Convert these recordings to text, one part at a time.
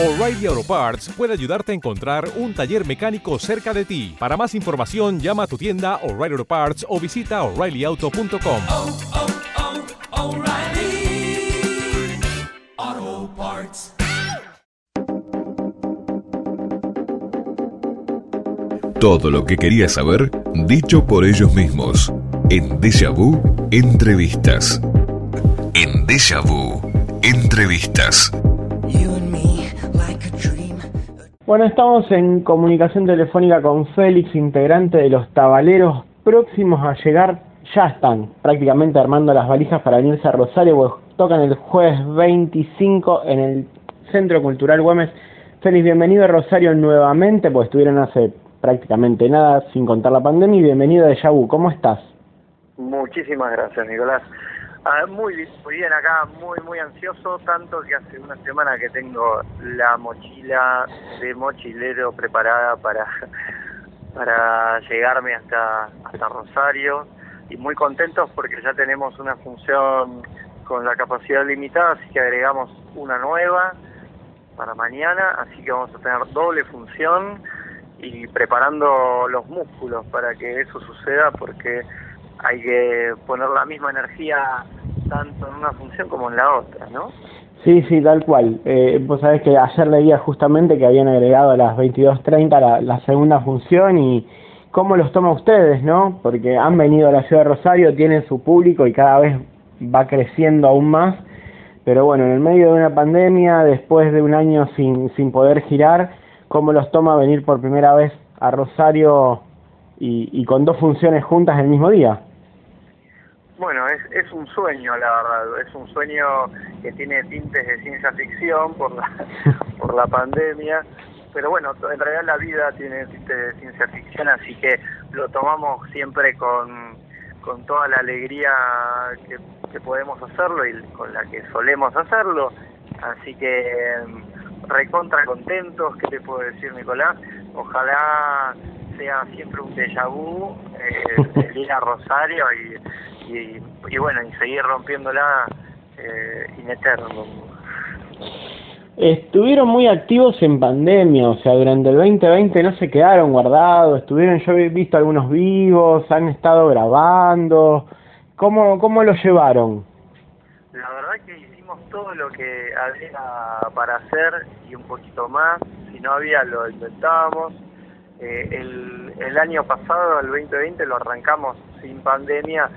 O'Reilly Auto Parts puede ayudarte a encontrar un taller mecánico cerca de ti. Para más información, llama a tu tienda O'Reilly Auto Parts o visita oreillyauto.com. oh, oh, O'Reilly Auto Parts. Todo lo que querías saber, dicho por ellos mismos. En Déjà Vu, entrevistas. En Déjà Vu, entrevistas. Bueno, estamos en comunicación telefónica con Félix, integrante de los tabaleros próximos a llegar. Ya están prácticamente armando las valijas para venirse a Rosario, pues tocan el jueves 25 en el Centro Cultural Güemes. Félix, bienvenido a Rosario nuevamente, pues estuvieron hace prácticamente nada, sin contar la pandemia, y bienvenido a Yabu. ¿Cómo estás? Muchísimas gracias, Nicolás. Ah, muy, bien, muy bien acá, muy, muy ansioso, tanto que hace una semana que tengo la mochila de mochilero preparada para, para llegarme hasta, hasta Rosario y muy contentos porque ya tenemos una función con la capacidad limitada, así que agregamos una nueva para mañana, así que vamos a tener doble función y preparando los músculos para que eso suceda porque hay que poner la misma energía tanto en una función como en la otra, ¿no? Sí, sí, tal cual. Eh, vos sabés que ayer leía justamente que habían agregado a las 22.30 la, la segunda función y cómo los toma ustedes, ¿no? Porque han venido a la ciudad de Rosario, tienen su público y cada vez va creciendo aún más. Pero bueno, en el medio de una pandemia, después de un año sin, sin poder girar, ¿cómo los toma venir por primera vez a Rosario y, y con dos funciones juntas el mismo día? Bueno, es, es un sueño, la verdad. Es un sueño que tiene tintes de ciencia ficción por la, por la pandemia. Pero bueno, en realidad la vida tiene tintes de ciencia ficción, así que lo tomamos siempre con, con toda la alegría que, que podemos hacerlo y con la que solemos hacerlo. Así que mm, recontra contentos, ¿qué te puedo decir, Nicolás? Ojalá sea siempre un déjà vu, eh, el ir a Rosario y, y, y bueno, y seguir rompiéndola eh, in eterno. Estuvieron muy activos en pandemia, o sea, durante el 2020 no se quedaron guardados, estuvieron, yo he visto algunos vivos, han estado grabando, ¿cómo, cómo lo llevaron? La verdad que hicimos todo lo que había para hacer y un poquito más, si no había lo inventábamos. Eh, el, el año pasado, el 2020, lo arrancamos sin pandemia,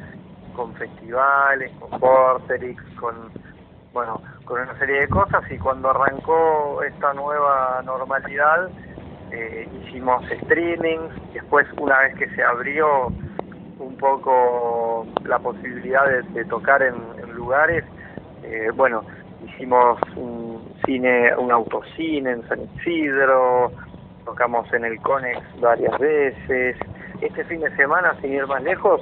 con festivales, con Porterix, con bueno, con una serie de cosas. Y cuando arrancó esta nueva normalidad eh, hicimos streamings, después una vez que se abrió un poco la posibilidad de, tocar en, en lugares, eh, bueno, hicimos un cine, un autocine en San Isidro, tocamos en el Conex varias veces, este fin de semana, sin ir más lejos,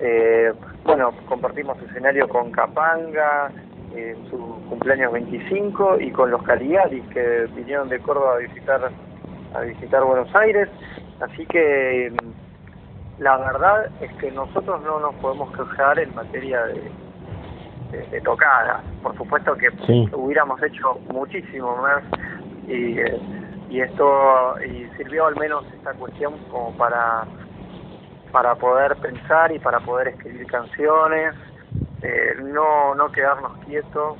eh, bueno, compartimos escenario con Capanga, en su cumpleaños 25 y con los Caligaris que vinieron de Córdoba a visitar a visitar Buenos Aires así que mm, la verdad es que nosotros no nos podemos quejar en materia de, de, de tocadas por supuesto que Sí. hubiéramos hecho muchísimo más y, eh, y esto y sirvió al menos esta cuestión como para para poder pensar y para poder escribir canciones eh, no, no quedarnos quietos,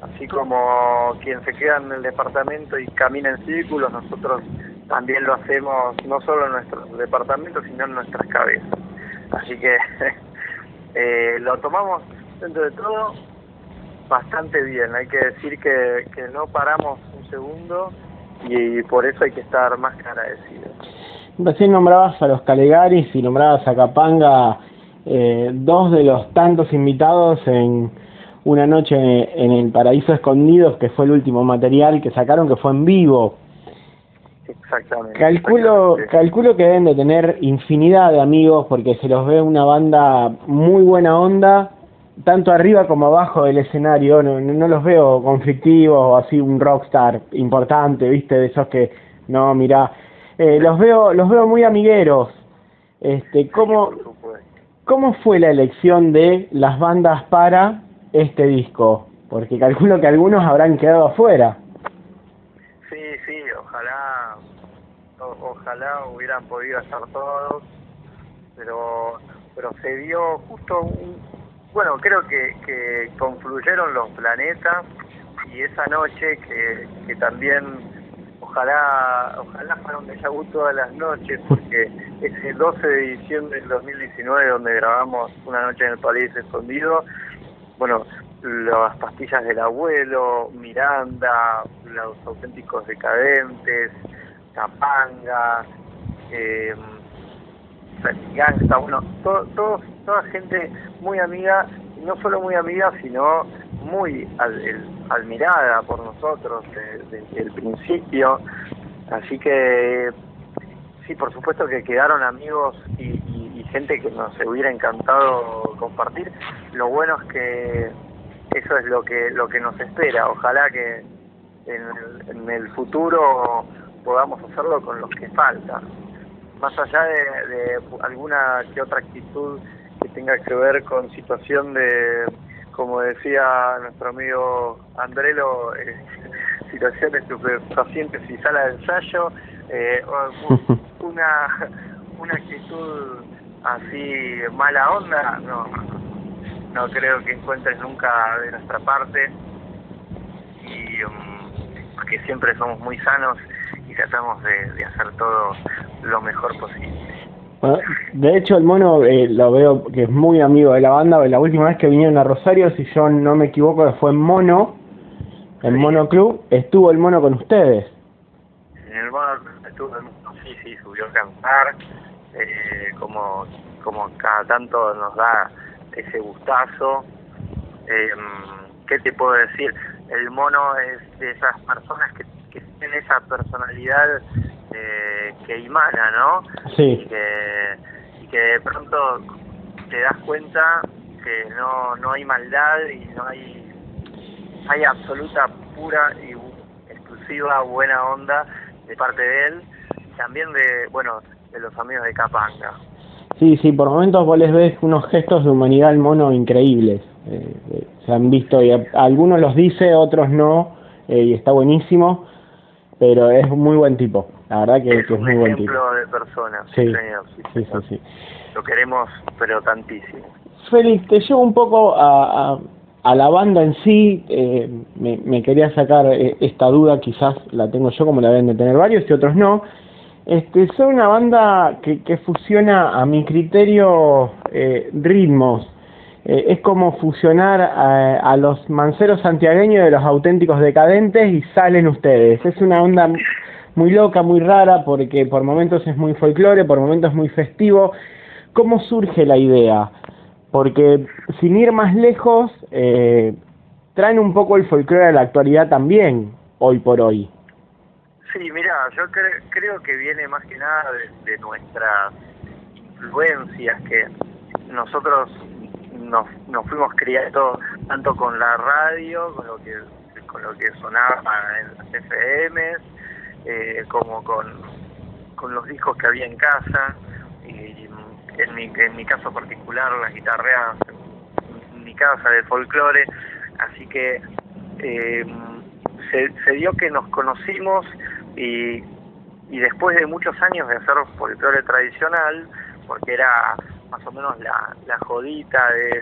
así como quien se queda en el departamento y camina en círculos, nosotros también lo hacemos no solo en nuestro departamento, sino en nuestras cabezas. Así que eh, lo tomamos dentro de todo bastante bien, hay que decir que, que no paramos un segundo y por eso hay que estar más agradecidos. Recién nombrabas a los Calegaris y nombrabas a Capanga, eh, dos de los tantos invitados en una noche en el Paraíso Escondidos, que fue el último material que sacaron, que fue en vivo. Exactamente. Calculo, exactamente. calculo que deben de tener infinidad de amigos porque se los ve una banda muy buena onda, tanto arriba como abajo del escenario. No, no, no los veo conflictivos o así un rockstar importante, viste, de esos que no, mirá. Eh, los veo, los veo muy amigueros. Este, ¿cómo. ¿Cómo fue la elección de las bandas para este disco? Porque calculo que algunos habrán quedado afuera. ojalá, o- ojalá hubieran podido estar todos, pero, pero se dio justo un, bueno, creo que, que confluyeron los planetas y esa noche que, que también ojalá ojalá fuera un déjà vu todas las noches porque ese 12 de diciembre del 2019 donde grabamos una noche en el País Escondido. Bueno las pastillas del abuelo Miranda los auténticos decadentes Capanga eh, Gangsta, bueno, to- todos, toda gente muy amiga, no solo muy amiga, sino muy al- el- admirada por nosotros de- desde el principio. Así que, sí, por supuesto que quedaron amigos y, y- y gente que nos hubiera encantado compartir. Lo bueno es que eso es lo que lo que nos espera. Ojalá que en el, en el futuro podamos hacerlo con los que faltan más allá de, de alguna que otra actitud que tenga que ver con situación de, como decía nuestro amigo Andrelo, eh, situación de estupefacientes y sala de ensayo, eh, una, una actitud así mala onda, no, no creo que encuentres nunca de nuestra parte y um, porque siempre somos muy sanos y tratamos de hacer todo lo mejor posible. Bueno, de hecho, el mono eh, lo veo que es muy amigo de la banda. La última vez que vinieron a Rosario, si yo no me equivoco, fue en Mono, en Sí. Mono Club. Estuvo el mono con ustedes. En el mono estuvo, sí, sí, subió a cantar, eh, como, como cada tanto nos da ese gustazo. Eh, ¿Qué te puedo decir? El mono es de esas personas que, que tienen esa personalidad eh, que emana, ¿no? y Sí, que, y que de pronto te das cuenta que no, no hay maldad y no hay hay absoluta pura y exclusiva buena onda de parte de él y también de bueno de los amigos de Capanga sí, sí. Por momentos vos les ves unos gestos de humanidad al mono increíbles. Eh, eh, se han visto y a- algunos los dice, otros no. eh, y está buenísimo. Pero es un muy buen tipo. La verdad que, es que es un muy buen tipo. ejemplo de persona Sí, señor, sí, sí, sí, señor. sí. lo queremos pero tantísimo Félix, te llevo un poco a, a, a la banda en sí. eh, me, me quería sacar eh, esta duda, quizás la tengo yo, como la deben de tener varios y otros no. Este, son una banda que, que fusiona, a mi criterio, eh, ritmos. Eh, es como fusionar a, a los manceros santiagueños de los auténticos decadentes y salen ustedes. Es una onda muy loca, muy rara, porque por momentos es muy folclore, por momentos es muy festivo. ¿Cómo surge la idea? Porque sin ir más lejos, eh, traen un poco el folclore a la actualidad también, hoy por hoy. Sí, mira, yo cre- creo que viene más que nada de, de nuestras influencias, que nosotros nos, nos fuimos criando tanto con la radio, con lo que con lo que sonaba en las FM, eh, como con, con los discos que había en casa, y en mi, en mi caso particular las guitarreas en mi casa de folclore, así que eh, se, se dio que nos conocimos y, y después de muchos años de hacer folclore tradicional, porque era más o menos la, la jodita de,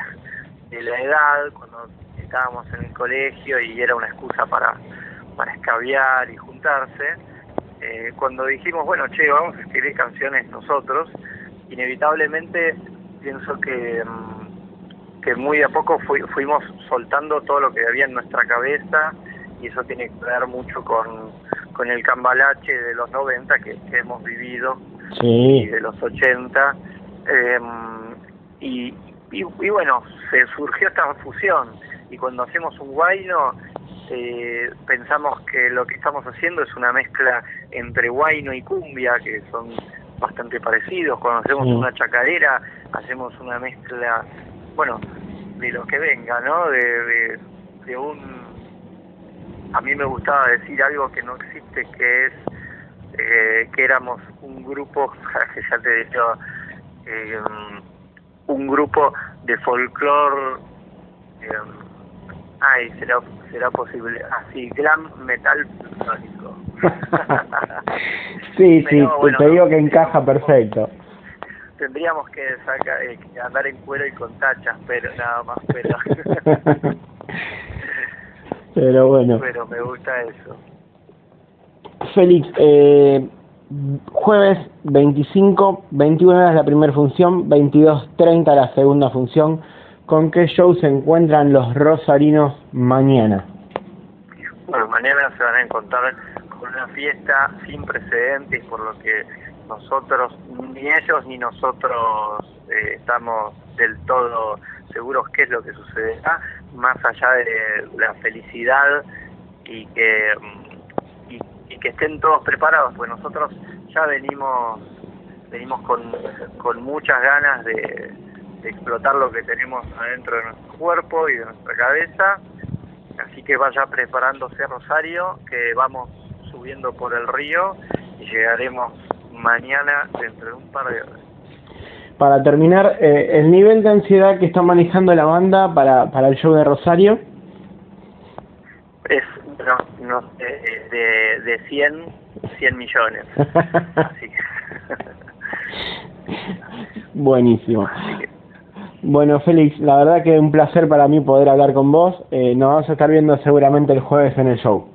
de la edad, cuando estábamos en el colegio y era una excusa para, para escabiar y juntarse, eh, cuando dijimos, bueno, che, vamos a escribir canciones nosotros, inevitablemente pienso que, mm, que muy de a poco fui- fuimos soltando todo lo que había en nuestra cabeza y eso tiene que ver mucho con, con el cambalache de los 90 que, que hemos vivido y de los 80 eh, y, y, y bueno, se surgió esta fusión y cuando hacemos un guayno eh, pensamos que lo que estamos haciendo es una mezcla entre guayno y cumbia que son bastante parecidos, cuando hacemos Sí. una chacarera hacemos una mezcla, bueno, de lo que venga, ¿no? De, de, de un... A mí me gustaba decir algo que no existe, que es eh, que éramos un grupo, que ya te he dicho, eh, un grupo de folclore, eh, ay, se lo, será posible. Así, glam metal sónico. sí, sí, Pero, bueno, te digo que encaja perfecto. Tendríamos que sacar, eh, andar en cuero y con tachas, pero nada más, pero, Pero bueno. pero me gusta eso. Félix, eh, jueves 25, 21 horas la primera función, 22.30 la segunda función. ¿Con qué show se encuentran los rosarinos mañana? Bueno, mañana se van a encontrar con una fiesta sin precedentes, por lo que nosotros, ni ellos ni nosotros eh, estamos del todo seguros qué es lo que sucederá, más allá de la felicidad y que, mm, que estén todos preparados, pues nosotros ya venimos venimos con, con muchas ganas de, explotar lo que tenemos adentro de nuestro cuerpo y de nuestra cabeza Así que vaya preparándose Rosario, que vamos subiendo por el río y llegaremos mañana dentro de un par de horas. Para terminar, eh, el nivel de ansiedad que está manejando la banda para, para el show de Rosario. No, sé, de, de 100, 100 millones. Así que, Buenísimo. así que Bueno, Félix, la verdad que es un placer para mí poder hablar con vos. Eh, nos vamos a estar viendo seguramente el jueves en el show.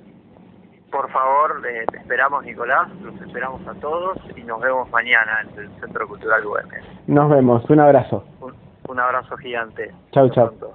por favor, eh, te esperamos Nicolás, los esperamos a todos y nos vemos mañana en el Centro Cultural UM. Nos vemos. Un abrazo. Un, un abrazo gigante. Chau, Hasta chau. pronto.